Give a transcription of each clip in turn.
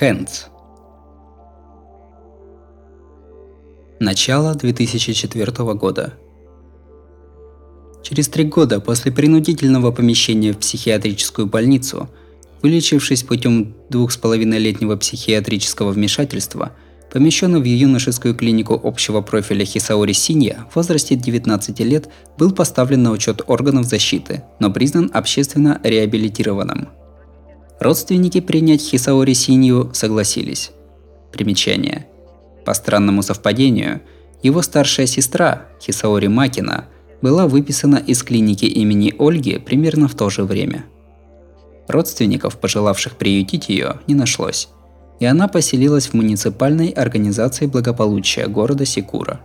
Hands. Начало 2004 года. Через три года после принудительного помещения в психиатрическую больницу, вылечившись путем двух с половиной летнего психиатрического вмешательства, помещенный в юношескую клинику общего профиля Хисаори Синья в возрасте 19 лет был поставлен на учет органов защиты, но признан общественно реабилитированным. Родственники принять Хисаори Синью согласились. Примечание. По странному совпадению, его старшая сестра, Хисаори Макина, была выписана из клиники имени Ольги примерно в то же время. Родственников, пожелавших приютить ее, не нашлось, и она поселилась в муниципальной организации благополучия города Секура.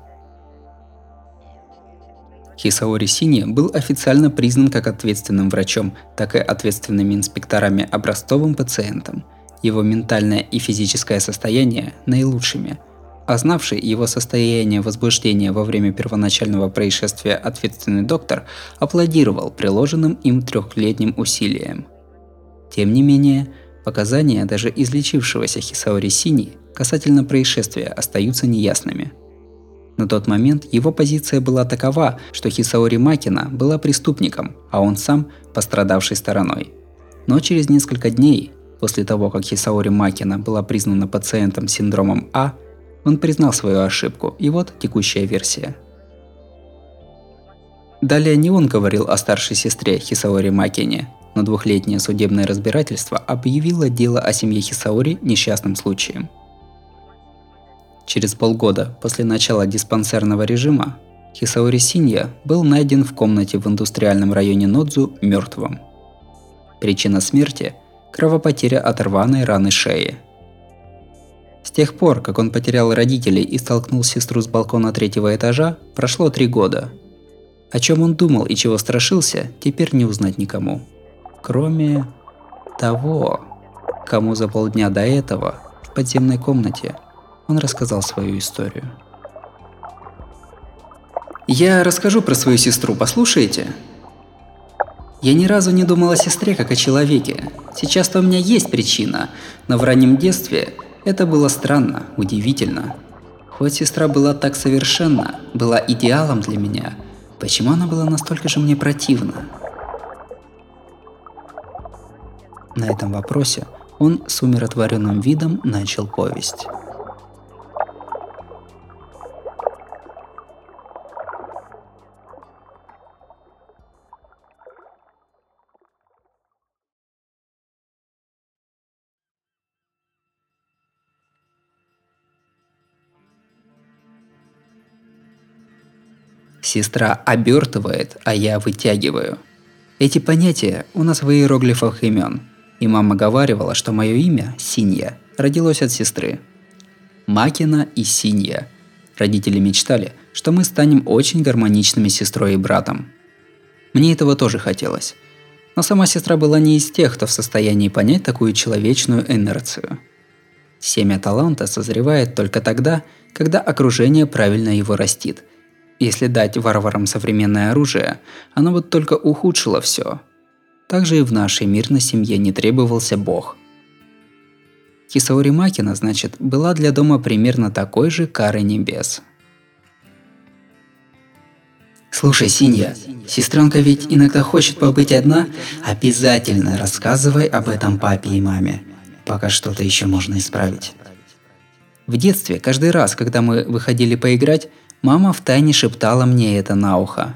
Хисаори Сини был официально признан как ответственным врачом, так и ответственными инспекторами образцовым пациентом. Его ментальное и физическое состояние наилучшими – а знавший его состояние возбуждения во время первоначального происшествия ответственный доктор аплодировал приложенным им трехлетним усилиям. Тем не менее, показания даже излечившегося Хисаори Сини касательно происшествия остаются неясными. На тот момент его позиция была такова, что Хисаори Макина была преступником, а он сам пострадавшей стороной. Но через несколько дней, после того, как Хисаори Макина была признана пациентом с синдромом А, он признал свою ошибку, и вот текущая версия. Далее не он говорил о старшей сестре Хисаори Макине, но двухлетнее судебное разбирательство объявило дело о семье Хисаори несчастным случаем. Через полгода после начала диспансерного режима Хисаори Синья был найден в комнате в индустриальном районе Нодзу мертвым. Причина смерти – кровопотеря от рваной раны шеи – с тех пор, как он потерял родителей и столкнул сестру с балкона третьего этажа, прошло три года. О чем он думал и чего страшился, теперь не узнать никому. Кроме того, кому за полдня до этого в подземной комнате он рассказал свою историю. Я расскажу про свою сестру, послушайте? Я ни разу не думал о сестре как о человеке. Сейчас-то у меня есть причина, но в раннем детстве это было странно, удивительно. Хоть сестра была так совершенна, была идеалом для меня, почему она была настолько же мне противна? На этом вопросе он с умиротворенным видом начал повесть. Сестра обертывает, а я вытягиваю. Эти понятия у нас в иероглифах имен. И мама говаривала, что мое имя, Синья, родилось от сестры. Макина и Синья. Родители мечтали, что мы станем очень гармоничными сестрой и братом. Мне этого тоже хотелось. Но сама сестра была не из тех, кто в состоянии понять такую человечную инерцию. Семя таланта созревает только тогда, когда окружение правильно его растит – если дать варварам современное оружие, оно бы только ухудшило все. Также и в нашей мирной семье не требовался бог. Кисаори Макина, значит, была для дома примерно такой же карой небес. Слушай, Синья, сестренка ведь иногда хочет побыть одна, обязательно рассказывай об этом папе и маме, пока что-то еще можно исправить. В детстве, каждый раз, когда мы выходили поиграть, Мама втайне шептала мне это на ухо.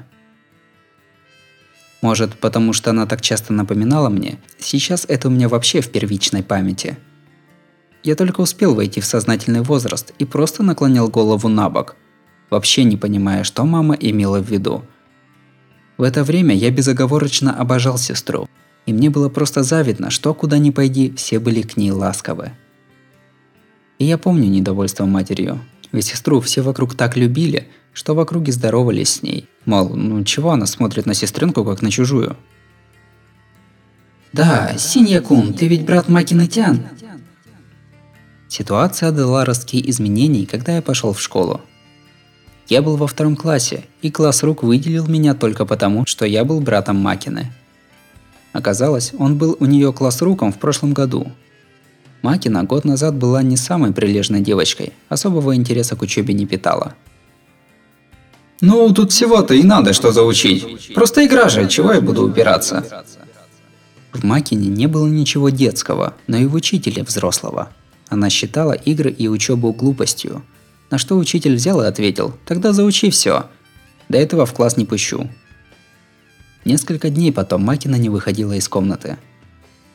Может, потому что она так часто напоминала мне, сейчас это у меня вообще в первичной памяти. Я только успел войти в сознательный возраст и просто наклонял голову на бок, вообще не понимая, что мама имела в виду. В это время я безоговорочно обожал сестру, и мне было просто завидно, что куда ни пойди, все были к ней ласковы. И я помню недовольство матерью, ведь сестру все вокруг так любили, что в округе здоровались с ней. Мол, ну чего она смотрит на сестренку, как на чужую? Да, Синья-кун, ты ведь брат Макины Тян. Ситуация дала ростки изменений, когда я пошел в школу. Я был во втором классе, и класс рук выделил меня только потому, что я был братом Макины. Оказалось, он был у нее класс руком в прошлом году. Макина год назад была не самой прилежной девочкой, особого интереса к учебе не питала. Ну, тут всего-то и надо что заучить. Просто игра же, чего я буду упираться? В Макине не было ничего детского, но и в учителе взрослого. Она считала игры и учебу глупостью. На что учитель взял и ответил, тогда заучи все. До этого в класс не пущу. Несколько дней потом Макина не выходила из комнаты.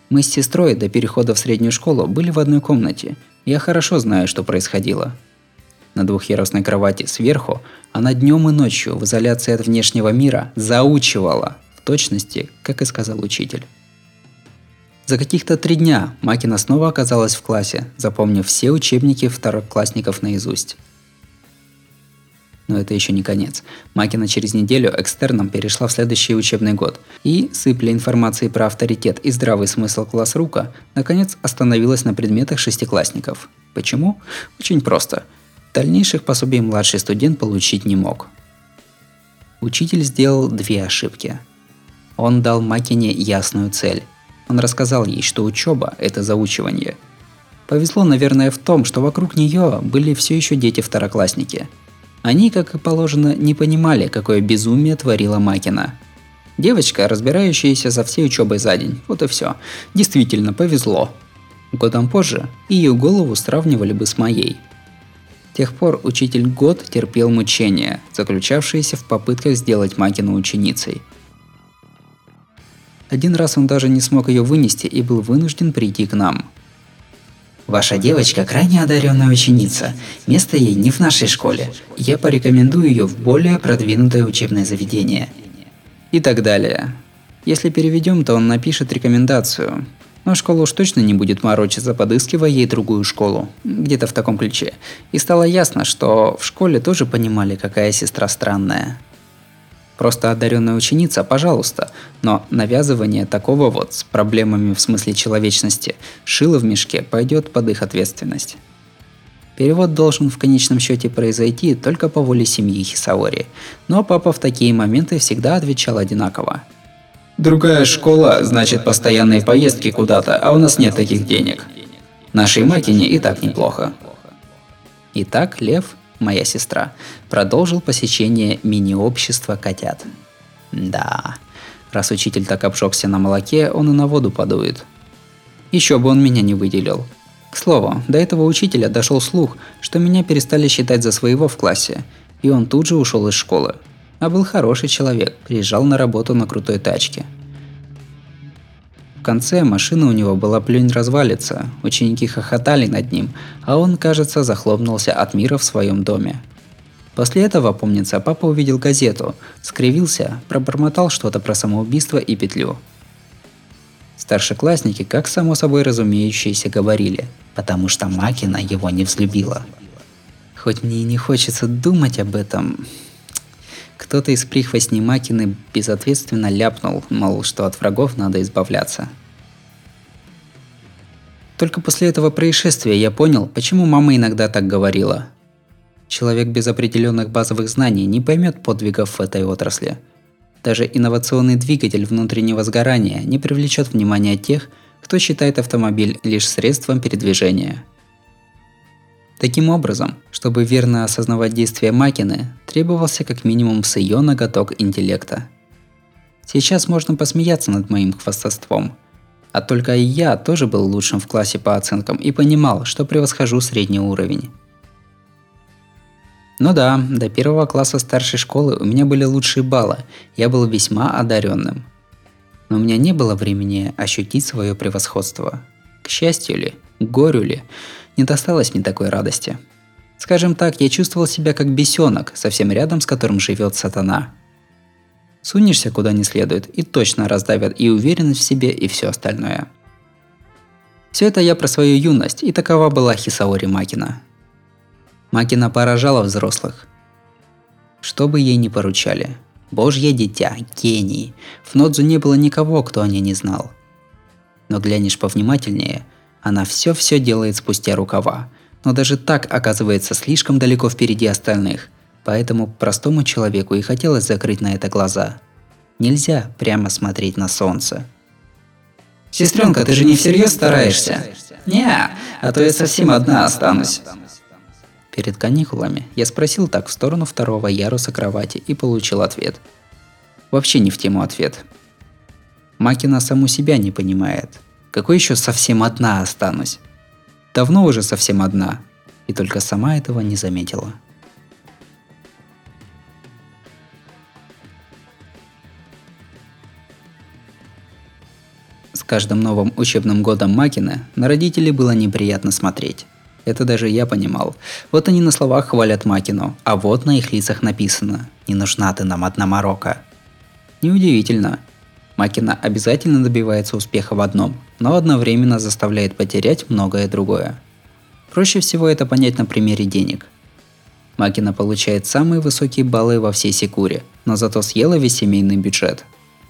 Мы с сестрой до перехода в среднюю школу были в одной комнате. Я хорошо знаю, что происходило. На двухъярусной кровати сверху она днем и ночью в изоляции от внешнего мира заучивала, в точности, как и сказал учитель. За каких-то три дня Макина снова оказалась в классе, запомнив все учебники второклассников наизусть. Но это еще не конец. Макина через неделю экстерном перешла в следующий учебный год и, сыпля информацией про авторитет и здравый смысл класс рука, наконец остановилась на предметах шестиклассников. Почему? Очень просто. Дальнейших пособий младший студент получить не мог. Учитель сделал две ошибки. Он дал Макине ясную цель. Он рассказал ей, что учеба – это заучивание. Повезло, наверное, в том, что вокруг нее были все еще дети-второклассники – они, как и положено, не понимали, какое безумие творила Макина. Девочка, разбирающаяся за всей учебой за день, вот и все. Действительно, повезло. Годом позже ее голову сравнивали бы с моей. С тех пор учитель год терпел мучения, заключавшиеся в попытках сделать Макину ученицей. Один раз он даже не смог ее вынести и был вынужден прийти к нам – Ваша девочка крайне одаренная ученица. Место ей не в нашей школе. Я порекомендую ее в более продвинутое учебное заведение. И так далее. Если переведем, то он напишет рекомендацию. Но школа уж точно не будет морочиться, подыскивая ей другую школу. Где-то в таком ключе. И стало ясно, что в школе тоже понимали, какая сестра странная. Просто одаренная ученица, пожалуйста. Но навязывание такого вот с проблемами в смысле человечности шило в мешке пойдет под их ответственность. Перевод должен в конечном счете произойти только по воле семьи Хисаори, но папа в такие моменты всегда отвечал одинаково. Другая школа значит постоянные поездки куда-то, а у нас нет таких денег. Нашей Макине и так неплохо. Итак, Лев моя сестра, продолжил посещение мини-общества котят. Да, раз учитель так обжегся на молоке, он и на воду подует. Еще бы он меня не выделил. К слову, до этого учителя дошел слух, что меня перестали считать за своего в классе, и он тут же ушел из школы. А был хороший человек, приезжал на работу на крутой тачке – конце машина у него была плюнь развалится, ученики хохотали над ним, а он, кажется, захлопнулся от мира в своем доме. После этого, помнится, папа увидел газету, скривился, пробормотал что-то про самоубийство и петлю. Старшеклассники, как само собой разумеющиеся, говорили, потому что Макина его не взлюбила. Хоть мне и не хочется думать об этом, кто-то из прихвостней Макины безответственно ляпнул, мол, что от врагов надо избавляться. Только после этого происшествия я понял, почему мама иногда так говорила. Человек без определенных базовых знаний не поймет подвигов в этой отрасли. Даже инновационный двигатель внутреннего сгорания не привлечет внимания тех, кто считает автомобиль лишь средством передвижения – Таким образом, чтобы верно осознавать действия Макины, требовался как минимум с ее ноготок интеллекта. Сейчас можно посмеяться над моим хвастовством. А только я тоже был лучшим в классе по оценкам и понимал, что превосхожу средний уровень. Ну да, до первого класса старшей школы у меня были лучшие баллы, я был весьма одаренным. Но у меня не было времени ощутить свое превосходство. К счастью ли, к горю ли, не досталось мне такой радости. Скажем так, я чувствовал себя как бесенок, совсем рядом с которым живет сатана. Сунешься куда не следует, и точно раздавят и уверенность в себе, и все остальное. Все это я про свою юность, и такова была Хисаори Макина. Макина поражала взрослых. Что бы ей ни поручали. Божье дитя, гений. В Нодзу не было никого, кто о ней не знал. Но глянешь повнимательнее – она все-все делает спустя рукава, но даже так оказывается слишком далеко впереди остальных, поэтому простому человеку и хотелось закрыть на это глаза. Нельзя прямо смотреть на солнце. Сестренка, ты же не всерьез стараешься? Не, а то я совсем одна останусь. Перед каникулами я спросил так в сторону второго яруса кровати и получил ответ. Вообще не в тему ответ. Макина саму себя не понимает. Какой еще совсем одна останусь? Давно уже совсем одна. И только сама этого не заметила. Каждым новым учебным годом Макина на родителей было неприятно смотреть. Это даже я понимал. Вот они на словах хвалят Макину, а вот на их лицах написано «Не нужна ты нам одна Марокко». Неудивительно. Макина обязательно добивается успеха в одном, но одновременно заставляет потерять многое другое. Проще всего это понять на примере денег. Макина получает самые высокие баллы во всей Секуре, но зато съела весь семейный бюджет –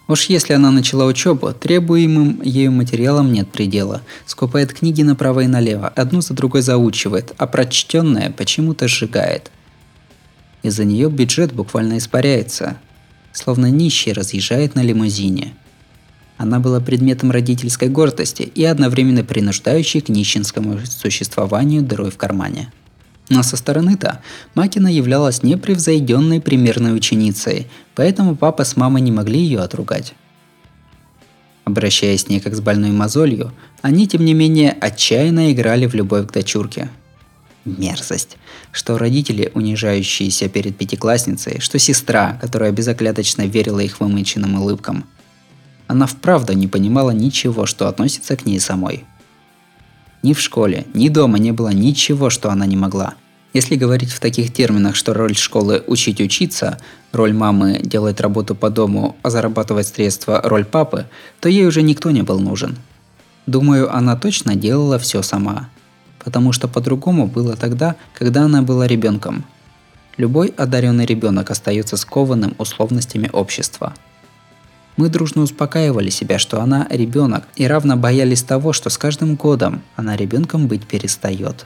Уж если она начала учебу, требуемым ею материалам нет предела. Скупает книги направо и налево, одну за другой заучивает, а прочтенное почему-то сжигает. Из-за нее бюджет буквально испаряется, словно нищий разъезжает на лимузине. Она была предметом родительской гордости и одновременно принуждающей к нищенскому существованию дырой в кармане. Но со стороны-то Макина являлась непревзойденной примерной ученицей, поэтому папа с мамой не могли ее отругать. Обращаясь с ней как с больной мозолью, они, тем не менее, отчаянно играли в любовь к дочурке. Мерзость. Что родители, унижающиеся перед пятиклассницей, что сестра, которая безокляточно верила их вымыченным улыбкам. Она вправду не понимала ничего, что относится к ней самой – ни в школе, ни дома не было ничего, что она не могла. Если говорить в таких терминах, что роль школы – учить учиться, роль мамы – делать работу по дому, а зарабатывать средства – роль папы, то ей уже никто не был нужен. Думаю, она точно делала все сама. Потому что по-другому было тогда, когда она была ребенком. Любой одаренный ребенок остается скованным условностями общества – мы дружно успокаивали себя, что она ребенок, и равно боялись того, что с каждым годом она ребенком быть перестает.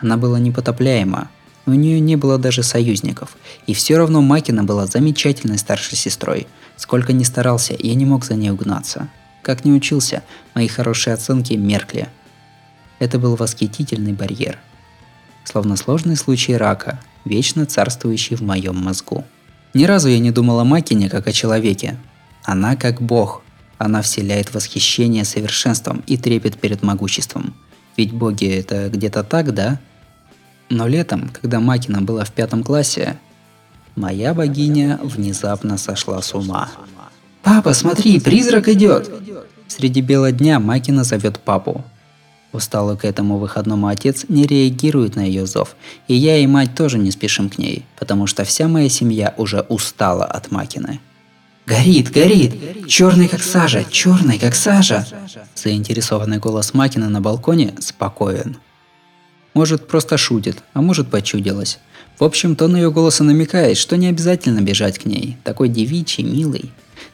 Она была непотопляема, у нее не было даже союзников, и все равно Макина была замечательной старшей сестрой. Сколько ни старался, я не мог за ней угнаться. Как не учился, мои хорошие оценки меркли. Это был восхитительный барьер. Словно сложный случай рака, вечно царствующий в моем мозгу. Ни разу я не думал о Макине как о человеке. Она как бог. Она вселяет восхищение совершенством и трепет перед могуществом. Ведь боги это где-то так, да? Но летом, когда Макина была в пятом классе, моя богиня внезапно сошла с ума. «Папа, смотри, призрак идет!» Среди бела дня Макина зовет папу. Усталый к этому выходному отец не реагирует на ее зов, и я и мать тоже не спешим к ней, потому что вся моя семья уже устала от Макины. «Горит, горит! Черный как сажа, черный как сажа!» Заинтересованный голос Макина на балконе спокоен. Может, просто шутит, а может, почудилась. В общем, тон ее голоса намекает, что не обязательно бежать к ней. Такой девичий, милый.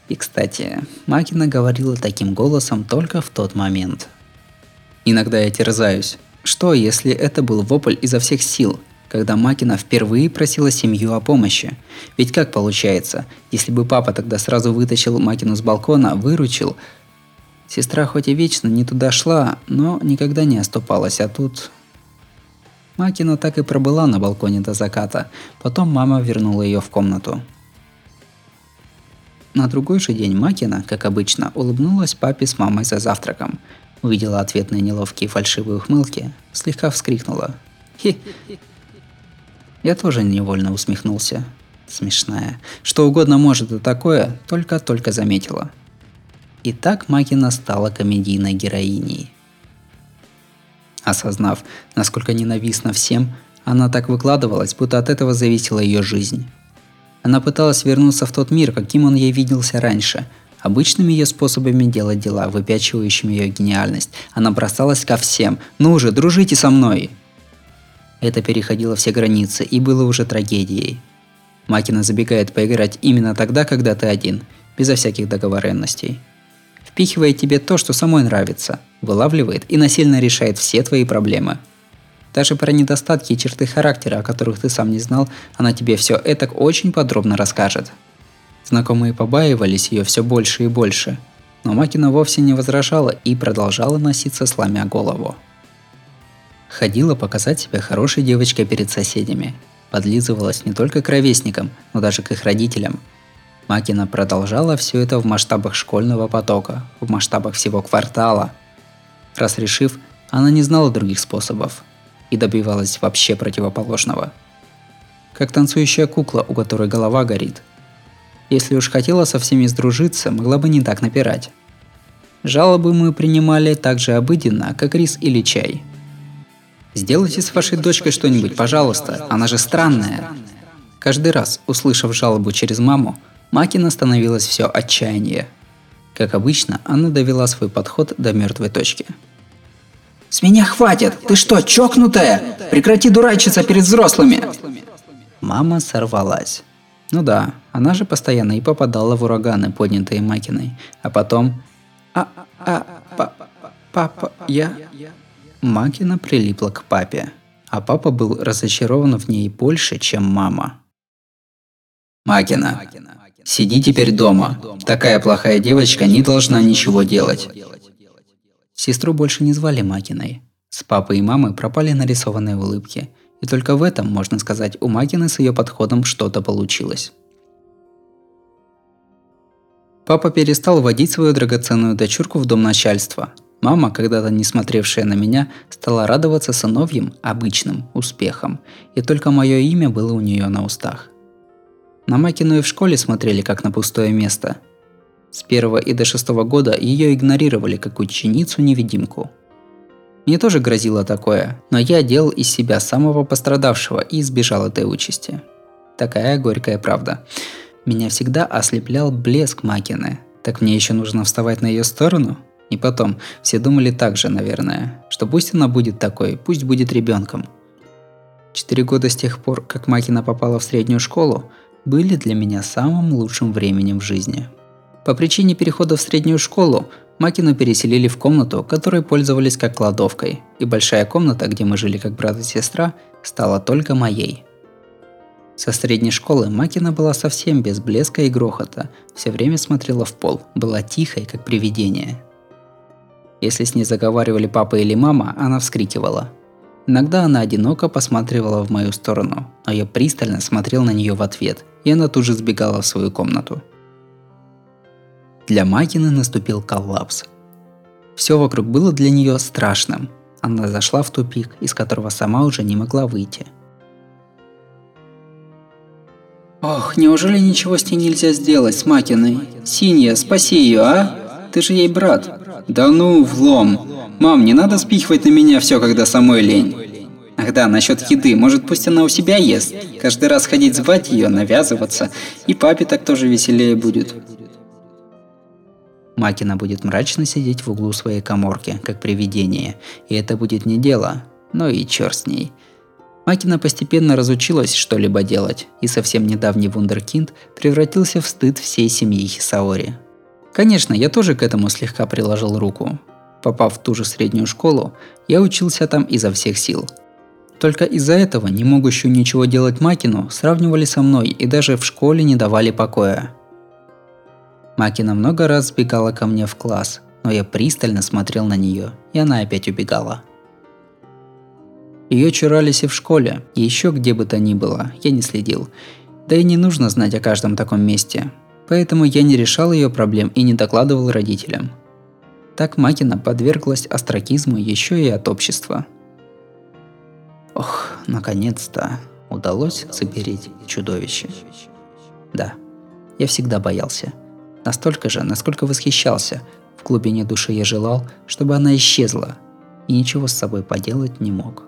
И, кстати, Макина говорила таким голосом только в тот момент – Иногда я терзаюсь. Что, если это был вопль изо всех сил, когда Макина впервые просила семью о помощи? Ведь как получается, если бы папа тогда сразу вытащил Макину с балкона, выручил, Сестра хоть и вечно не туда шла, но никогда не оступалась, а тут... Макина так и пробыла на балконе до заката. Потом мама вернула ее в комнату. На другой же день Макина, как обычно, улыбнулась папе с мамой за завтраком увидела ответные неловкие фальшивые ухмылки, слегка вскрикнула. Хи. Я тоже невольно усмехнулся. Смешная. Что угодно может и такое, только-только заметила. И так Макина стала комедийной героиней. Осознав, насколько ненавистна всем, она так выкладывалась, будто от этого зависела ее жизнь. Она пыталась вернуться в тот мир, каким он ей виделся раньше – Обычными ее способами делать дела, выпячивающими ее гениальность, она бросалась ко всем. «Ну же, дружите со мной!» Это переходило все границы и было уже трагедией. Макина забегает поиграть именно тогда, когда ты один, безо всяких договоренностей. Впихивает тебе то, что самой нравится, вылавливает и насильно решает все твои проблемы. Даже про недостатки и черты характера, о которых ты сам не знал, она тебе все это очень подробно расскажет. Знакомые побаивались ее все больше и больше. но Макина вовсе не возражала и продолжала носиться, сломя голову. Ходила показать себя хорошей девочкой перед соседями. Подлизывалась не только к ровесникам, но даже к их родителям. Макина продолжала все это в масштабах школьного потока, в масштабах всего квартала. Раз решив, она не знала других способов и добивалась вообще противоположного. Как танцующая кукла, у которой голова горит. Если уж хотела со всеми сдружиться, могла бы не так напирать. Жалобы мы принимали так же обыденно, как рис или чай – Сделайте с вашей дочкой что-нибудь, пожалуйста, она же странная. Каждый раз, услышав жалобу через маму, Макина становилась все отчаяние. Как обычно, она довела свой подход до мертвой точки. «С меня хватит! Ты что, чокнутая? Прекрати дурачиться перед взрослыми!» Мама сорвалась. Ну да, она же постоянно и попадала в ураганы, поднятые Макиной. А потом... А, а, а, папа, я... Макина прилипла к папе, а папа был разочарован в ней больше, чем мама. Макина, сиди теперь дома. Такая плохая девочка не должна ничего делать. Сестру больше не звали Макиной. С папой и мамой пропали нарисованные улыбки. И только в этом, можно сказать, у Макины с ее подходом что-то получилось. Папа перестал водить свою драгоценную дочурку в дом начальства, Мама, когда-то не смотревшая на меня, стала радоваться сыновьям обычным успехам, и только мое имя было у нее на устах. На Макину и в школе смотрели как на пустое место. С первого и до шестого года ее игнорировали как ученицу-невидимку. Мне тоже грозило такое, но я делал из себя самого пострадавшего и избежал этой участи. Такая горькая правда. Меня всегда ослеплял блеск Макины. Так мне еще нужно вставать на ее сторону? И потом, все думали так же, наверное, что пусть она будет такой, пусть будет ребенком. Четыре года с тех пор, как Макина попала в среднюю школу, были для меня самым лучшим временем в жизни. По причине перехода в среднюю школу Макину переселили в комнату, которой пользовались как кладовкой, и большая комната, где мы жили как брат и сестра, стала только моей. Со средней школы Макина была совсем без блеска и грохота, все время смотрела в пол, была тихой, как привидение – если с ней заговаривали папа или мама, она вскрикивала. Иногда она одиноко посматривала в мою сторону, но я пристально смотрел на нее в ответ, и она тут же сбегала в свою комнату. Для Макины наступил коллапс. Все вокруг было для нее страшным. Она зашла в тупик, из которого сама уже не могла выйти. «Ох, неужели ничего с ней нельзя сделать, с Макиной? Синья, спаси ее, а? Ты же ей брат!» Да ну, влом. Мам, не надо спихивать на меня все, когда самой лень. Ах да, насчет еды. Может, пусть она у себя ест. Каждый раз ходить звать ее, навязываться. И папе так тоже веселее будет. Макина будет мрачно сидеть в углу своей коморки, как привидение. И это будет не дело. Но и черт с ней. Макина постепенно разучилась что-либо делать, и совсем недавний вундеркинд превратился в стыд всей семьи Хисаори. Конечно, я тоже к этому слегка приложил руку. Попав в ту же среднюю школу, я учился там изо всех сил. Только из-за этого не могущую ничего делать Макину сравнивали со мной и даже в школе не давали покоя. Макина много раз сбегала ко мне в класс, но я пристально смотрел на нее, и она опять убегала. Ее чурались и в школе, и еще где бы то ни было, я не следил. Да и не нужно знать о каждом таком месте. Поэтому я не решал ее проблем и не докладывал родителям. Так Макина подверглась астракизму еще и от общества. Ох, наконец-то удалось запереть чудовище. Да, я всегда боялся. Настолько же, насколько восхищался. В глубине души я желал, чтобы она исчезла, и ничего с собой поделать не мог.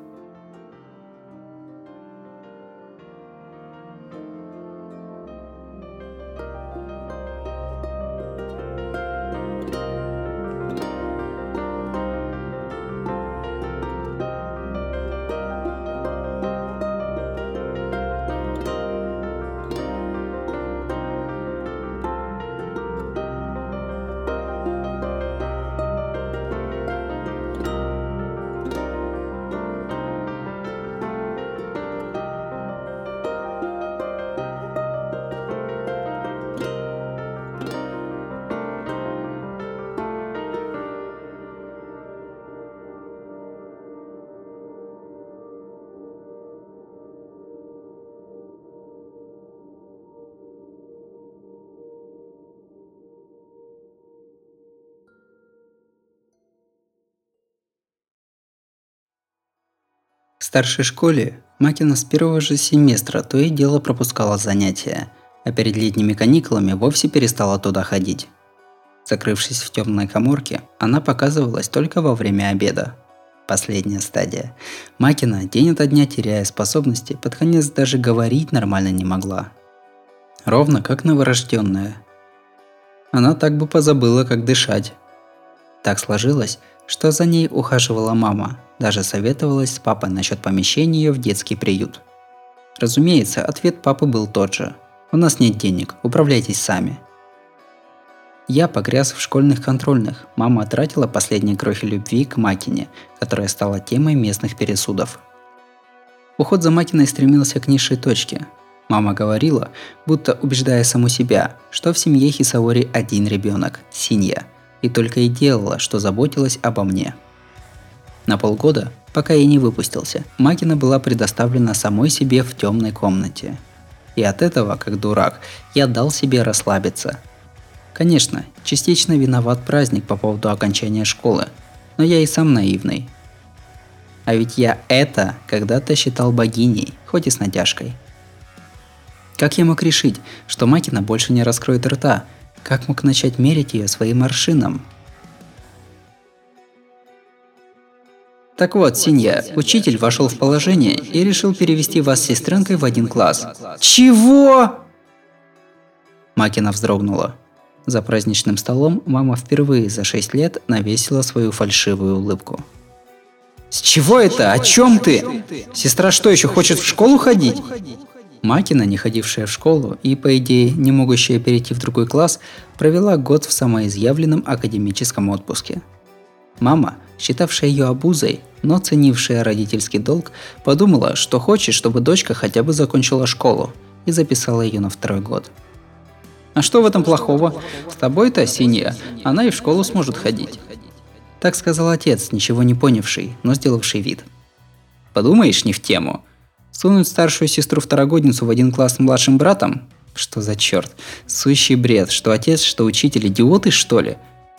В старшей школе Макина с первого же семестра то и дело пропускала занятия, а перед летними каникулами вовсе перестала туда ходить. Закрывшись в темной коморке, она показывалась только во время обеда. Последняя стадия. Макина день ото дня теряя способности, под конец даже говорить нормально не могла. Ровно как новорожденная. Она так бы позабыла, как дышать. Так сложилось, что за ней ухаживала мама, даже советовалась с папой насчет помещения ее в детский приют. Разумеется, ответ папы был тот же. У нас нет денег, управляйтесь сами. Я погряз в школьных контрольных. Мама тратила последние крохи любви к Макине, которая стала темой местных пересудов. Уход за Макиной стремился к низшей точке. Мама говорила, будто убеждая саму себя, что в семье Хисаори один ребенок – Синья, и только и делала, что заботилась обо мне. На полгода, пока я не выпустился, Макина была предоставлена самой себе в темной комнате. И от этого, как дурак, я дал себе расслабиться – Конечно, частично виноват праздник по поводу окончания школы, но я и сам наивный. А ведь я это когда-то считал богиней, хоть и с натяжкой. Как я мог решить, что Макина больше не раскроет рта? Как мог начать мерить ее своим аршином? Так вот, Синья, учитель вошел в положение и решил перевести вас с сестренкой в один класс. Чего? Макина вздрогнула. За праздничным столом мама впервые за 6 лет навесила свою фальшивую улыбку. С чего это? О чем ты? Сестра что, еще хочет в школу ходить? Макина, не ходившая в школу и, по идее, не могущая перейти в другой класс, провела год в самоизъявленном академическом отпуске. Мама, считавшая ее обузой, но ценившая родительский долг, подумала, что хочет, чтобы дочка хотя бы закончила школу, и записала ее на второй год – а что в этом плохого? С тобой-то, синяя, она и в школу сможет ходить. Так сказал отец, ничего не понявший, но сделавший вид. Подумаешь, не в тему. Сунуть старшую сестру-второгодницу в один класс с младшим братом? Что за черт? Сущий бред, что отец, что учитель, идиоты что ли?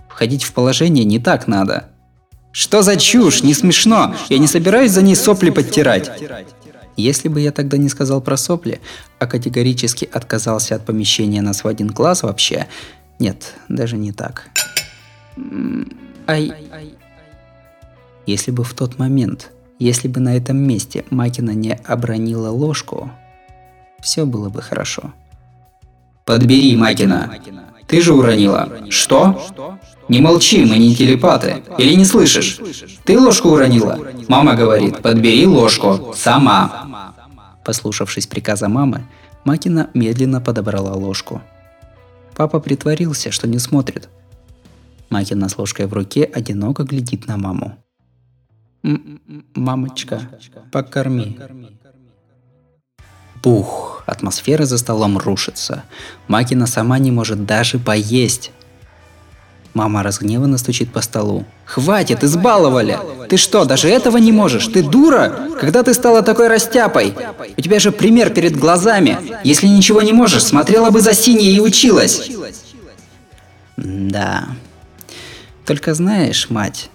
Входить в положение не так надо. Что за чушь? Не смешно. Я не собираюсь за ней сопли подтирать. Если бы я тогда не сказал про сопли, а категорически отказался от помещения нас в один класс вообще... Нет, даже не так. Ай... Если бы в тот момент, если бы на этом месте Макина не обронила ложку, все было бы хорошо. Подбери, Макина. Ты же уронила. Что? Не молчи, мы не телепаты. Или не слышишь? Ты ложку уронила? Мама говорит, подбери ложку. Сама. Послушавшись приказа мамы, Макина медленно подобрала ложку. Папа притворился, что не смотрит. Макина с ложкой в руке одиноко глядит на маму. «Мамочка, покорми». Бух, атмосфера за столом рушится. Макина сама не может даже поесть. Мама разгневанно стучит по столу. «Хватит, избаловали! Ты что, даже этого не можешь? Ты дура? Когда ты стала такой растяпой? У тебя же пример перед глазами. Если ничего не можешь, смотрела бы за синей и училась!» Да. Только знаешь, мать,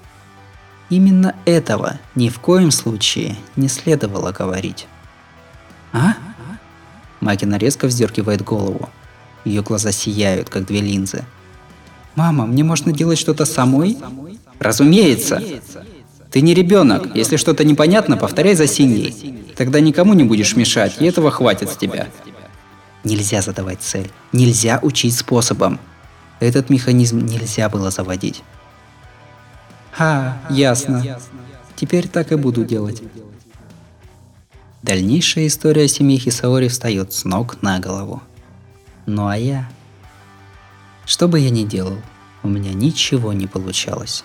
именно этого ни в коем случае не следовало говорить. А? Макина резко вздергивает голову. Ее глаза сияют, как две линзы. Мама, мне можно делать что-то самой? Разумеется. Ты не ребенок. Если что-то непонятно, повторяй за синей. Тогда никому не будешь мешать, и этого хватит с тебя. Нельзя задавать цель. Нельзя учить способом. Этот механизм нельзя было заводить. Ха, ясно. Теперь так и буду делать. Дальнейшая история семьи Хисаори встает с ног на голову. Ну а я что бы я ни делал, у меня ничего не получалось.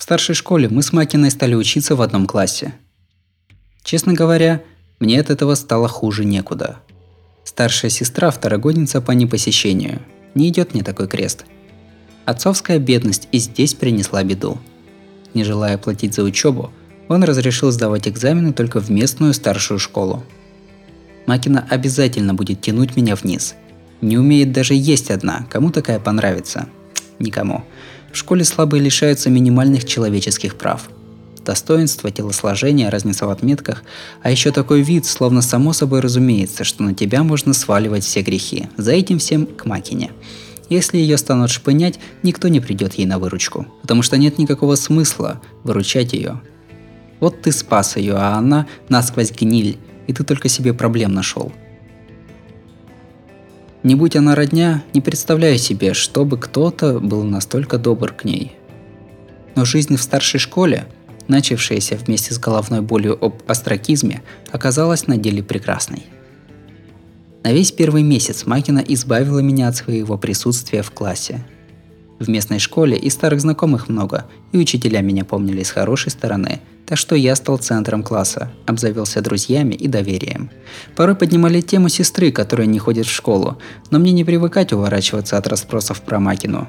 В старшей школе мы с Макиной стали учиться в одном классе. Честно говоря, мне от этого стало хуже некуда. Старшая сестра – второгодница по непосещению. Не идет мне такой крест. Отцовская бедность и здесь принесла беду. Не желая платить за учебу, он разрешил сдавать экзамены только в местную старшую школу. Макина обязательно будет тянуть меня вниз. Не умеет даже есть одна, кому такая понравится? Никому. В школе слабые лишаются минимальных человеческих прав. Достоинство, телосложение, разница в отметках, а еще такой вид, словно само собой разумеется, что на тебя можно сваливать все грехи. За этим всем к Макине. Если ее станут шпынять, никто не придет ей на выручку, потому что нет никакого смысла выручать ее. Вот ты спас ее, а она насквозь гниль, и ты только себе проблем нашел. Не будь она родня, не представляю себе, чтобы кто-то был настолько добр к ней. Но жизнь в старшей школе, начавшаяся вместе с головной болью об астракизме, оказалась на деле прекрасной. На весь первый месяц Макина избавила меня от своего присутствия в классе. В местной школе и старых знакомых много, и учителя меня помнили с хорошей стороны, так что я стал центром класса, обзавелся друзьями и доверием. Порой поднимали тему сестры, которая не ходит в школу, но мне не привыкать уворачиваться от расспросов про Макину.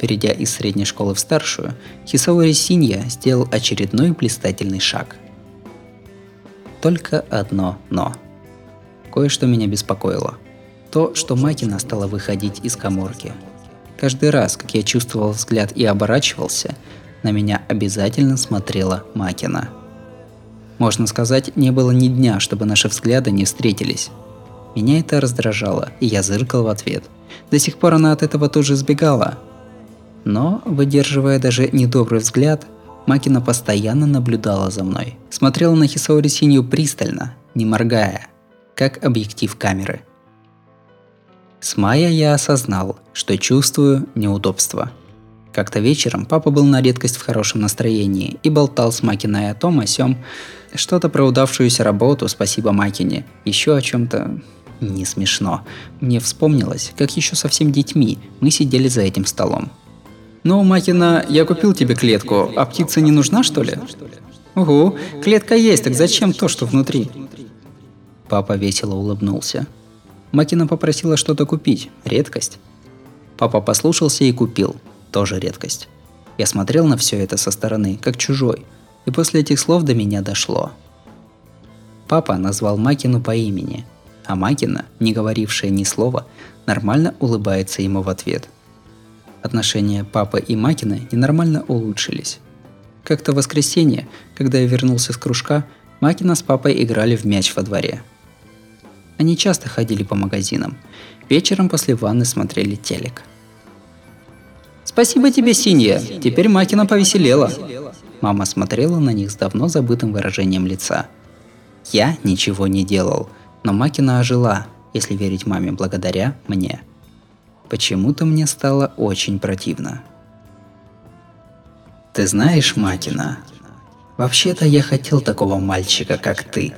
Перейдя из средней школы в старшую, Хисаори Синья сделал очередной блистательный шаг. Только одно «но». Кое-что меня беспокоило. То, что Макина стала выходить из коморки. Каждый раз, как я чувствовал взгляд и оборачивался – на меня обязательно смотрела Макина. Можно сказать, не было ни дня, чтобы наши взгляды не встретились. Меня это раздражало, и я зыркал в ответ. До сих пор она от этого тоже сбегала. Но, выдерживая даже недобрый взгляд, Макина постоянно наблюдала за мной. Смотрела на Хисаори Синью пристально, не моргая, как объектив камеры. С мая я осознал, что чувствую неудобство – как-то вечером папа был на редкость в хорошем настроении и болтал с Макиной о том, о сём. Что-то про удавшуюся работу, спасибо Макине. Еще о чем-то не смешно. Мне вспомнилось, как еще совсем детьми мы сидели за этим столом. «Ну, Макина, я купил тебе клетку, а птица не нужна, что ли?» «Угу, клетка есть, так зачем то, что внутри?» Папа весело улыбнулся. Макина попросила что-то купить, редкость. Папа послушался и купил – тоже редкость. Я смотрел на все это со стороны, как чужой, и после этих слов до меня дошло. Папа назвал Макину по имени, а Макина, не говорившая ни слова, нормально улыбается ему в ответ. Отношения папы и Макины ненормально улучшились. Как-то в воскресенье, когда я вернулся с кружка, Макина с папой играли в мяч во дворе. Они часто ходили по магазинам. Вечером после ванны смотрели телек – «Спасибо тебе, Синья. Теперь Макина повеселела». Мама смотрела на них с давно забытым выражением лица. Я ничего не делал, но Макина ожила, если верить маме благодаря мне. Почему-то мне стало очень противно. Ты знаешь, Макина, вообще-то я хотел такого мальчика, как ты.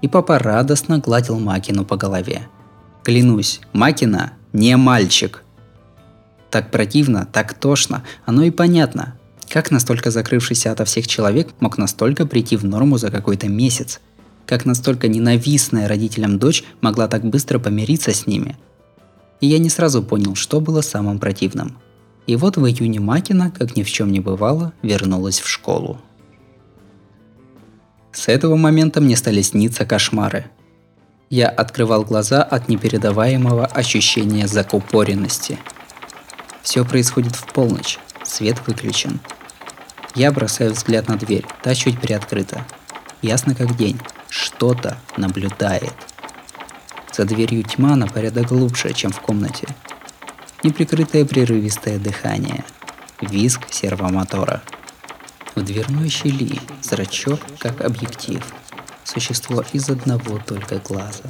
И папа радостно гладил Макину по голове. Клянусь, Макина не мальчик – так противно, так тошно, оно и понятно. Как настолько закрывшийся ото всех человек мог настолько прийти в норму за какой-то месяц? Как настолько ненавистная родителям дочь могла так быстро помириться с ними? И я не сразу понял, что было самым противным. И вот в июне Макина, как ни в чем не бывало, вернулась в школу. С этого момента мне стали сниться кошмары. Я открывал глаза от непередаваемого ощущения закупоренности – все происходит в полночь. Свет выключен. Я бросаю взгляд на дверь. Та чуть приоткрыта. Ясно как день. Что-то наблюдает. За дверью тьма на порядок глубже, чем в комнате. Неприкрытое прерывистое дыхание. Визг сервомотора. В дверной щели зрачок как объектив. Существо из одного только глаза.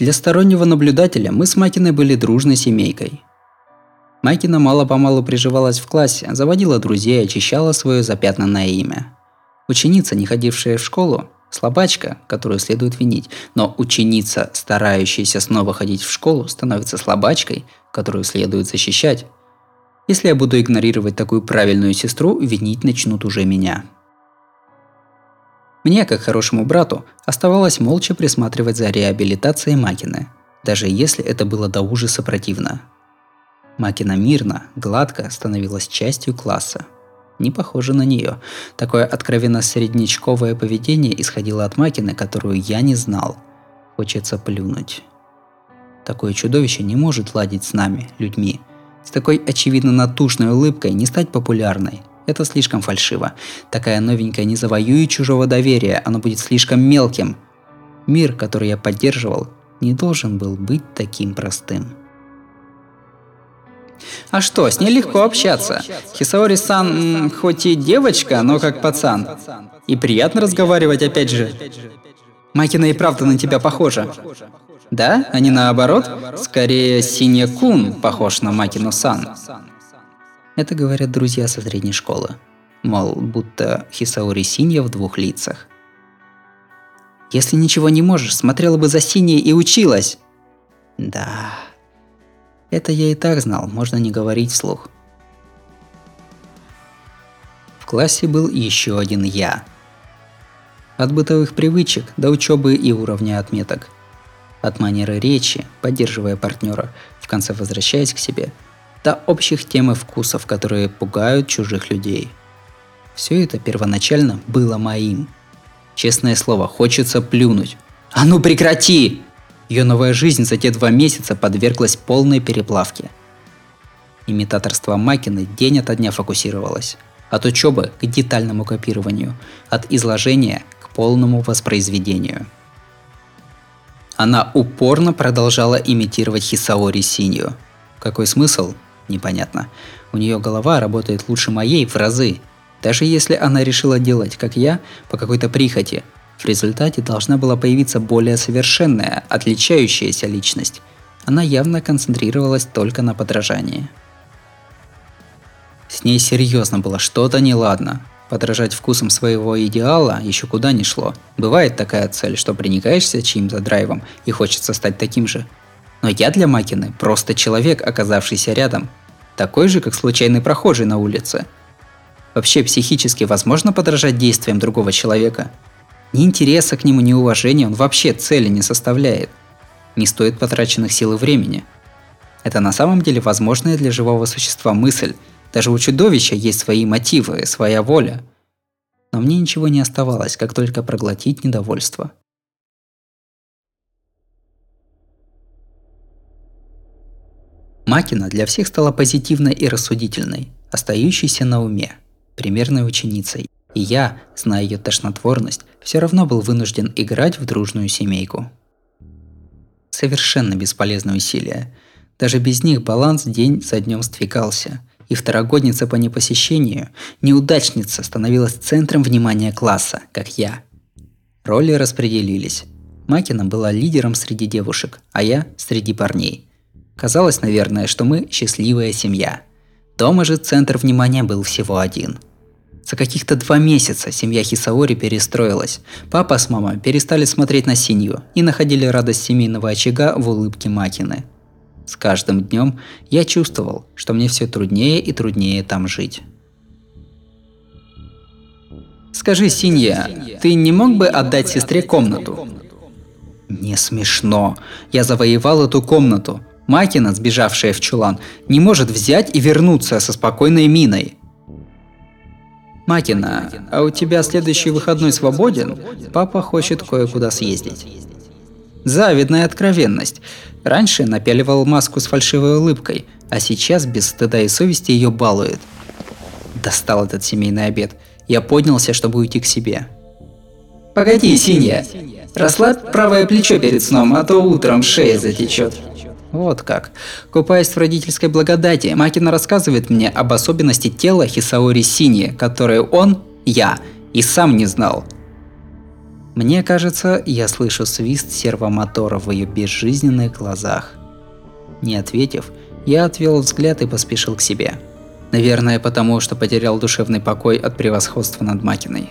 Для стороннего наблюдателя мы с Макиной были дружной семейкой. Макина мало-помалу приживалась в классе, заводила друзей, очищала свое запятнанное имя. Ученица, не ходившая в школу, слабачка, которую следует винить, но ученица, старающаяся снова ходить в школу, становится слабачкой, которую следует защищать. Если я буду игнорировать такую правильную сестру, винить начнут уже меня. Мне, как хорошему брату, оставалось молча присматривать за реабилитацией Макины, даже если это было до ужаса противно. Макина мирно, гладко становилась частью класса. Не похоже на нее. Такое откровенно среднячковое поведение исходило от Макины, которую я не знал. Хочется плюнуть. Такое чудовище не может ладить с нами, людьми. С такой очевидно натушной улыбкой не стать популярной. Это слишком фальшиво. Такая новенькая не завоюет чужого доверия, оно будет слишком мелким. Мир, который я поддерживал, не должен был быть таким простым. А что, с ней легко общаться. Хисаори-сан хоть и девочка, но как пацан. И приятно разговаривать опять же. Макина и правда на тебя похожа. Да, а не наоборот? Скорее, Синья-кун похож на Макину-сан. Это говорят друзья со средней школы. Мол, будто Хисаори Синья в двух лицах. Если ничего не можешь, смотрела бы за Синей и училась. Да. Это я и так знал, можно не говорить вслух. В классе был еще один я. От бытовых привычек до учебы и уровня отметок. От манеры речи, поддерживая партнера, в конце возвращаясь к себе – до общих тем и вкусов, которые пугают чужих людей. Все это первоначально было моим. Честное слово, хочется плюнуть. А ну прекрати! Ее новая жизнь за те два месяца подверглась полной переплавке. Имитаторство Макины день ото дня фокусировалось. От учебы к детальному копированию, от изложения к полному воспроизведению. Она упорно продолжала имитировать Хисаори Синью. Какой смысл? Непонятно. У нее голова работает лучше моей в разы. Даже если она решила делать, как я, по какой-то прихоти, в результате должна была появиться более совершенная, отличающаяся личность. Она явно концентрировалась только на подражании. С ней серьезно было что-то неладно. Подражать вкусом своего идеала еще куда не шло. Бывает такая цель, что проникаешься чьим-то драйвом и хочется стать таким же. Но я для Макины просто человек, оказавшийся рядом, такой же, как случайный прохожий на улице. Вообще психически возможно подражать действиям другого человека? Ни интереса к нему, ни уважения он вообще цели не составляет. Не стоит потраченных сил и времени. Это на самом деле возможная для живого существа мысль. Даже у чудовища есть свои мотивы, своя воля. Но мне ничего не оставалось, как только проглотить недовольство – Макина для всех стала позитивной и рассудительной, остающейся на уме, примерной ученицей. И я, зная ее тошнотворность, все равно был вынужден играть в дружную семейку. Совершенно бесполезные усилия. Даже без них баланс день за днем сдвигался. И второгодница по непосещению, неудачница, становилась центром внимания класса, как я. Роли распределились. Макина была лидером среди девушек, а я среди парней – Казалось, наверное, что мы счастливая семья. Дома же центр внимания был всего один. За каких-то два месяца семья Хисаори перестроилась. Папа с мамой перестали смотреть на Синью и находили радость семейного очага в улыбке Макины. С каждым днем я чувствовал, что мне все труднее и труднее там жить. Скажи, Синья, ты не мог бы отдать сестре комнату? Не смешно. Я завоевал эту комнату. Макина, сбежавшая в чулан, не может взять и вернуться со спокойной миной. Макина, а у тебя следующий выходной свободен? Папа хочет кое-куда съездить. Завидная откровенность. Раньше напяливал маску с фальшивой улыбкой, а сейчас без стыда и совести ее балует. Достал этот семейный обед. Я поднялся, чтобы уйти к себе. Погоди, Синья. Расслабь правое плечо перед сном, а то утром шея затечет. Вот как. Купаясь в родительской благодати, Макина рассказывает мне об особенности тела Хисаори Сини, которое он, я, и сам не знал. Мне кажется, я слышу свист сервомотора в ее безжизненных глазах. Не ответив, я отвел взгляд и поспешил к себе. Наверное, потому что потерял душевный покой от превосходства над Макиной.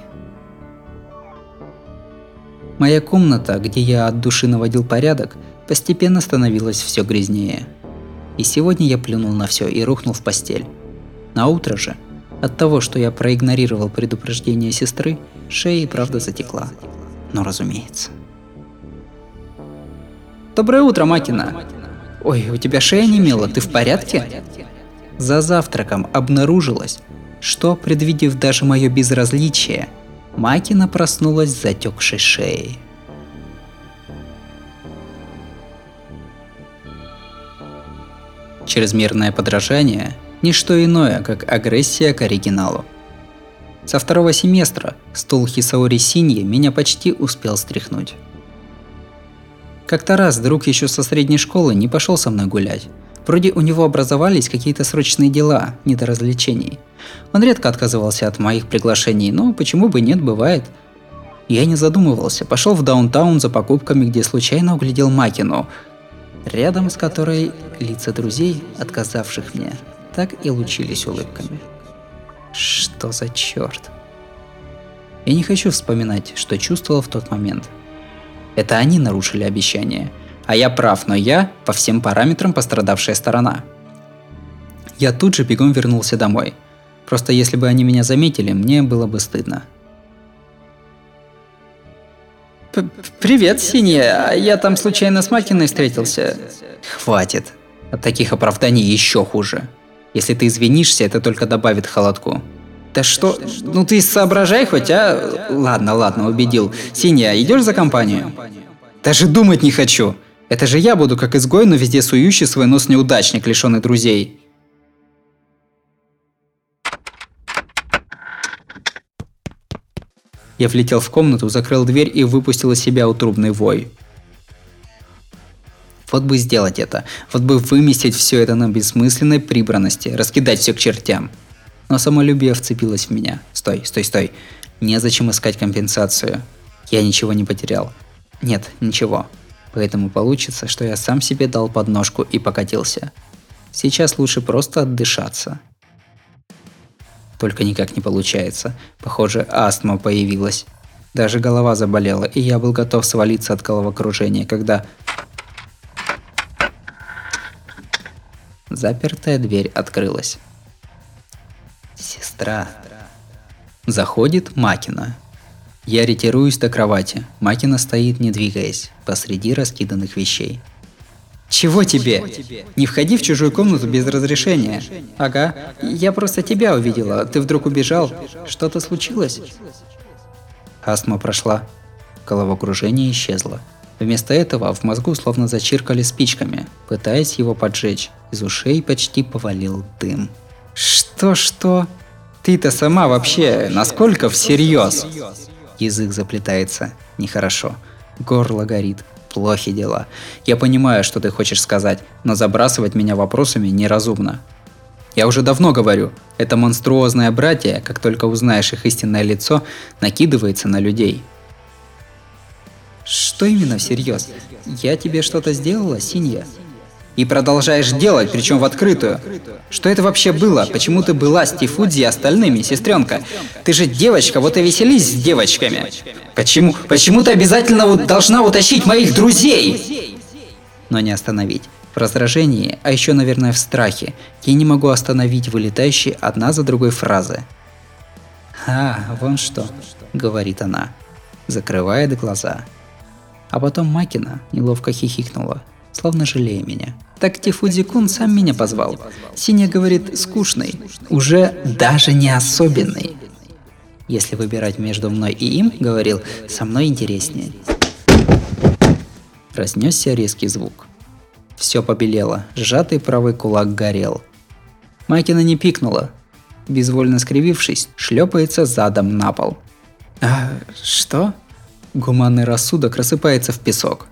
Моя комната, где я от души наводил порядок, постепенно становилась все грязнее. И сегодня я плюнул на все и рухнул в постель. На утро же, от того, что я проигнорировал предупреждение сестры, шея и правда затекла. Но разумеется. Доброе утро, Макина. Ой, у тебя шея не мела, ты в порядке? За завтраком обнаружилось, что, предвидев даже мое безразличие, Макина проснулась с затекшей шеей. Чрезмерное подражание – не что иное, как агрессия к оригиналу. Со второго семестра стул Хисаори Синьи меня почти успел стряхнуть. Как-то раз друг еще со средней школы не пошел со мной гулять. Вроде у него образовались какие-то срочные дела, не до развлечений. Он редко отказывался от моих приглашений, но почему бы нет, бывает. Я не задумывался, пошел в даунтаун за покупками, где случайно углядел Макину, рядом с которой лица друзей, отказавших мне, так и лучились улыбками. Что за черт? Я не хочу вспоминать, что чувствовал в тот момент. Это они нарушили обещание, а я прав, но я по всем параметрам пострадавшая сторона. Я тут же бегом вернулся домой – Просто если бы они меня заметили, мне было бы стыдно. «Привет, Синяя. Я там случайно с Макиной встретился». «Хватит. От таких оправданий еще хуже. Если ты извинишься, это только добавит холодку». «Да что? Ну ты соображай хоть, а? Ладно, ладно, убедил. Синяя, идешь за компанию?» «Даже думать не хочу. Это же я буду как изгой, но везде сующий свой нос неудачник, лишенный друзей. Я влетел в комнату, закрыл дверь и выпустил из себя утрубный вой. Вот бы сделать это, вот бы выместить все это на бессмысленной прибранности, раскидать все к чертям. Но самолюбие вцепилось в меня. Стой, стой, стой. Незачем искать компенсацию. Я ничего не потерял. Нет, ничего. Поэтому получится, что я сам себе дал подножку и покатился. Сейчас лучше просто отдышаться. Только никак не получается. Похоже, астма появилась. Даже голова заболела, и я был готов свалиться от головокружения, когда... Запертая дверь открылась. Сестра. Заходит Макина. Я ретируюсь до кровати. Макина стоит, не двигаясь, посреди раскиданных вещей. Чего тебе? Не входи в чужую комнату без разрешения. Ага. Я просто тебя увидела. Ты вдруг убежал. Что-то случилось? Астма прошла. Головокружение исчезло. Вместо этого в мозгу словно зачиркали спичками, пытаясь его поджечь. Из ушей почти повалил дым. Что-что? Ты-то сама вообще насколько всерьез? Язык заплетается. Нехорошо. Горло горит. Плохи дела. Я понимаю, что ты хочешь сказать, но забрасывать меня вопросами неразумно. Я уже давно говорю, это монструозное братье, как только узнаешь их истинное лицо, накидывается на людей. Что именно всерьез? Я тебе что-то сделала, Синья? И продолжаешь делать, причем в открытую. Что это вообще было? Почему ты была с Тифудзи и остальными, сестренка? Ты же девочка, вот и веселись с девочками. Почему? Почему ты обязательно должна утащить моих друзей? Но не остановить. В раздражении, а еще, наверное, в страхе, я не могу остановить вылетающие одна за другой фразы. «А, вон что», — говорит она, закрывает глаза. А потом Макина неловко хихикнула, словно жалея меня. Так Тифудзи-кун сам меня позвал. Синя говорит, скучный. Уже даже не особенный. Если выбирать между мной и им, говорил, со мной интереснее. Разнесся резкий звук. Все побелело, сжатый правый кулак горел. Майкина не пикнула. Безвольно скривившись, шлепается задом на пол. А что? Гуманный рассудок рассыпается в песок.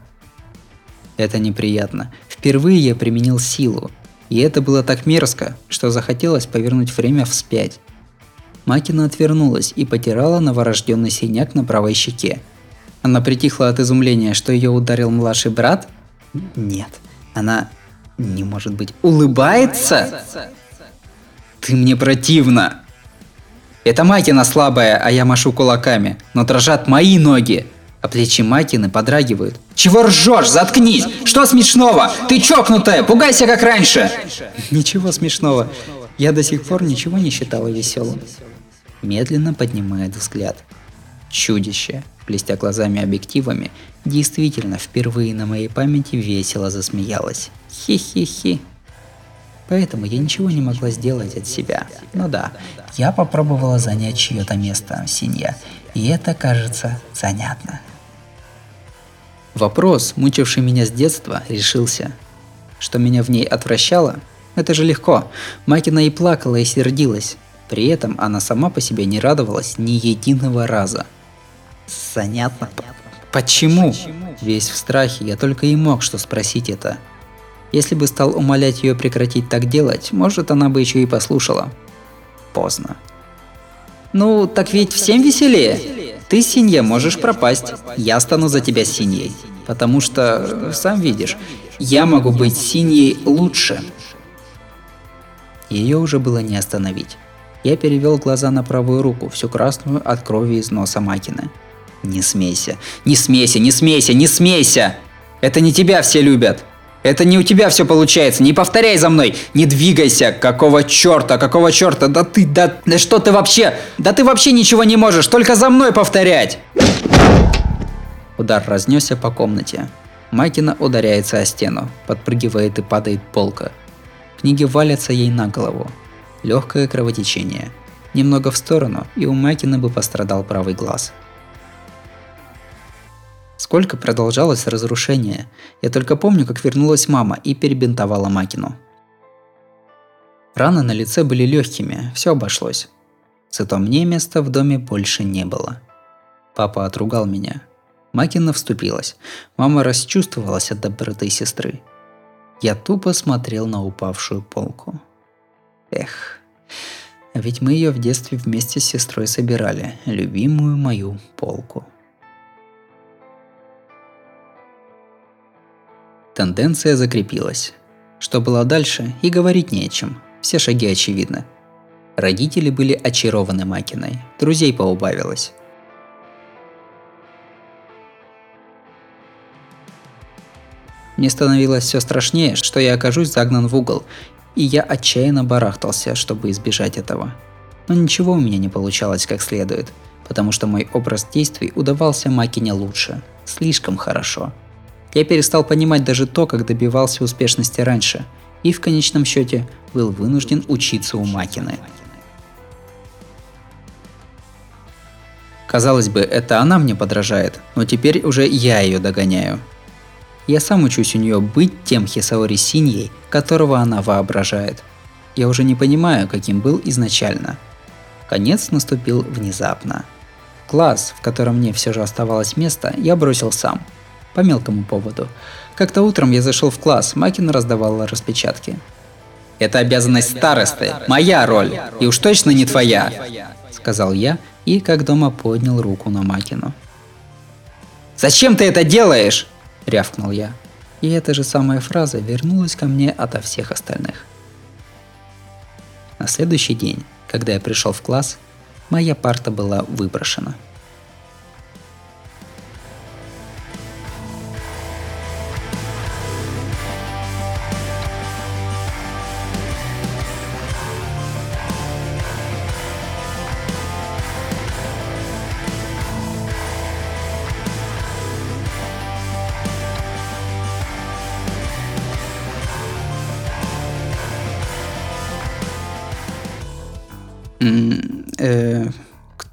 Это неприятно. Впервые я применил силу. И это было так мерзко, что захотелось повернуть время вспять. Макина отвернулась и потирала новорожденный синяк на правой щеке. Она притихла от изумления, что ее ударил младший брат? Нет, она не может быть улыбается? Ты мне противна. Это Макина слабая, а я машу кулаками, но дрожат мои ноги. А плечи Макины подрагивают. Чего ржешь? Заткнись! Что смешного? Ты чокнутая! Пугайся, как раньше! Ничего смешного. Я до сих пор ничего не считала веселым. Медленно поднимает взгляд. Чудище, блестя глазами объективами, действительно впервые на моей памяти весело засмеялась. Хи-хи-хи. Поэтому я ничего не могла сделать от себя. Ну да, я попробовала занять чье-то место, Синья, и это, кажется, занятно. Вопрос, мучивший меня с детства, решился. Что меня в ней отвращало? Это же легко. Макина и плакала, и сердилась. При этом она сама по себе не радовалась ни единого раза – Занятно. Почему? Весь в страхе, я только и мог что спросить это. Если бы стал умолять ее прекратить так делать, может она бы еще и послушала. Поздно. Ну, так ведь всем веселее. Ты, Синья, можешь пропасть. Я стану за тебя Синьей. Потому что, сам видишь, я могу быть Синьей лучше. Ее уже было не остановить. Я перевел глаза на правую руку, всю красную от крови из носа Макины. Не смейся, не смейся, не смейся, не смейся! Это не тебя все любят! Это не у тебя все получается, не повторяй за мной, не двигайся, какого черта, какого черта, да ты, да, да что ты вообще, да ты вообще ничего не можешь, только за мной повторять! Удар разнесся по комнате. Макина ударяется о стену, подпрыгивает и падает полка. Книги валятся ей на голову. Легкое кровотечение. Немного в сторону, и у Макина бы пострадал правый глаз. Сколько продолжалось разрушение. Я только помню, как вернулась мама и перебинтовала Макину. Раны на лице были легкими, все обошлось. Зато мне места в доме больше не было. Папа отругал меня. Макина вступилась. Мама расчувствовалась от доброты сестры. Я тупо смотрел на упавшую полку. Эх, а ведь мы ее в детстве вместе с сестрой собирали, любимую мою полку. Тенденция закрепилась. Что было дальше, и говорить не о чем. Все шаги очевидны. Родители были очарованы Макиной, друзей поубавилось. Мне становилось все страшнее, что я окажусь загнан в угол, и я отчаянно барахтался, чтобы избежать этого. Но ничего у меня не получалось как следует, потому что мой образ действий удавался Макине лучше, слишком хорошо – я перестал понимать даже то, как добивался успешности раньше, и в конечном счете был вынужден учиться у Макины. Казалось бы, это она мне подражает, но теперь уже я ее догоняю. Я сам учусь у нее быть тем Хисаори Синьей, которого она воображает. Я уже не понимаю, каким был изначально. Конец наступил внезапно. Класс, в котором мне все же оставалось место, я бросил сам – по мелкому поводу. Как-то утром я зашел в класс, Макина раздавала распечатки. «Это обязанность старосты, моя роль, и уж точно не твоя», — сказал я и как дома поднял руку на Макину. «Зачем ты это делаешь?» — рявкнул я. И эта же самая фраза вернулась ко мне ото всех остальных. На следующий день, когда я пришел в класс, моя парта была выброшена –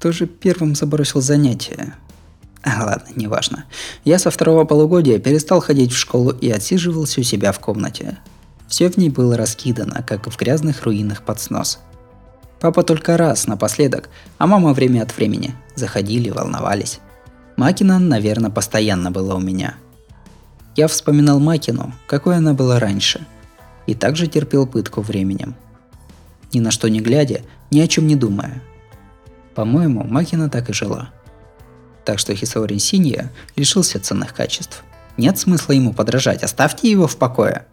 кто же первым забросил занятия? А, ладно, неважно. Я со второго полугодия перестал ходить в школу и отсиживался у себя в комнате. Все в ней было раскидано, как в грязных руинах под снос. Папа только раз, напоследок, а мама время от времени. Заходили, волновались. Макина, наверное, постоянно была у меня. Я вспоминал Макину, какой она была раньше. И также терпел пытку временем. Ни на что не глядя, ни о чем не думая – по-моему, Макина так и жила. Так что Хисаори Синья лишился ценных качеств. Нет смысла ему подражать, оставьте его в покое.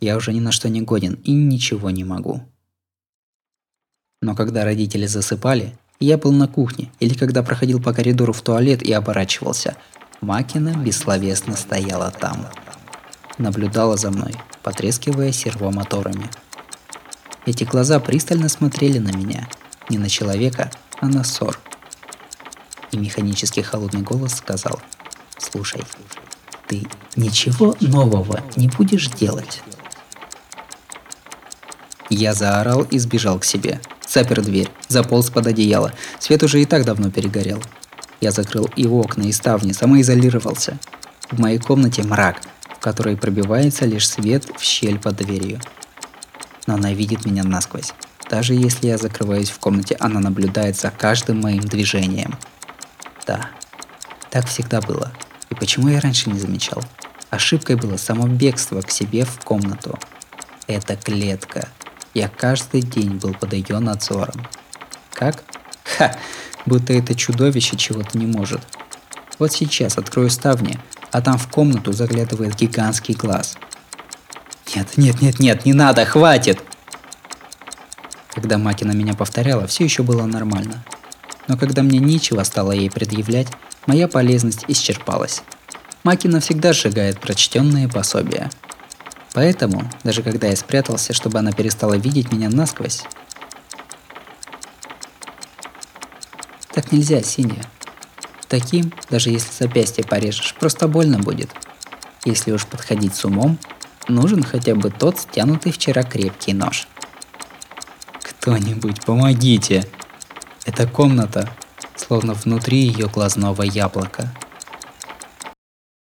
Я уже ни на что не годен и ничего не могу. Но когда родители засыпали, я был на кухне или когда проходил по коридору в туалет и оборачивался, Макина бессловесно стояла там. Наблюдала за мной, потрескивая сервомоторами. Эти глаза пристально смотрели на меня. Не на человека, а на ссор. И механический холодный голос сказал, «Слушай, ты ничего нового не будешь делать?» Я заорал и сбежал к себе. Запер дверь, заполз под одеяло. Свет уже и так давно перегорел. Я закрыл и окна, и ставни, самоизолировался. В моей комнате мрак, в которой пробивается лишь свет в щель под дверью. Но она видит меня насквозь. Даже если я закрываюсь в комнате, она наблюдает за каждым моим движением. Да, так всегда было. И почему я раньше не замечал? Ошибкой было само бегство к себе в комнату. Это клетка. Я каждый день был под ее надзором. Как? Ха! Будто это чудовище чего-то не может. Вот сейчас открою ставни, а там в комнату заглядывает гигантский глаз. Нет, нет, нет, нет, не надо, хватит! Когда Макина меня повторяла, все еще было нормально. Но когда мне нечего стало ей предъявлять, моя полезность исчерпалась. Макина всегда сжигает прочтенные пособия. Поэтому, даже когда я спрятался, чтобы она перестала видеть меня насквозь, Так нельзя, Синяя. Таким, даже если запястье порежешь, просто больно будет. Если уж подходить с умом, нужен хотя бы тот стянутый вчера крепкий нож. Кто-нибудь, помогите! Эта комната, словно внутри ее глазного яблока –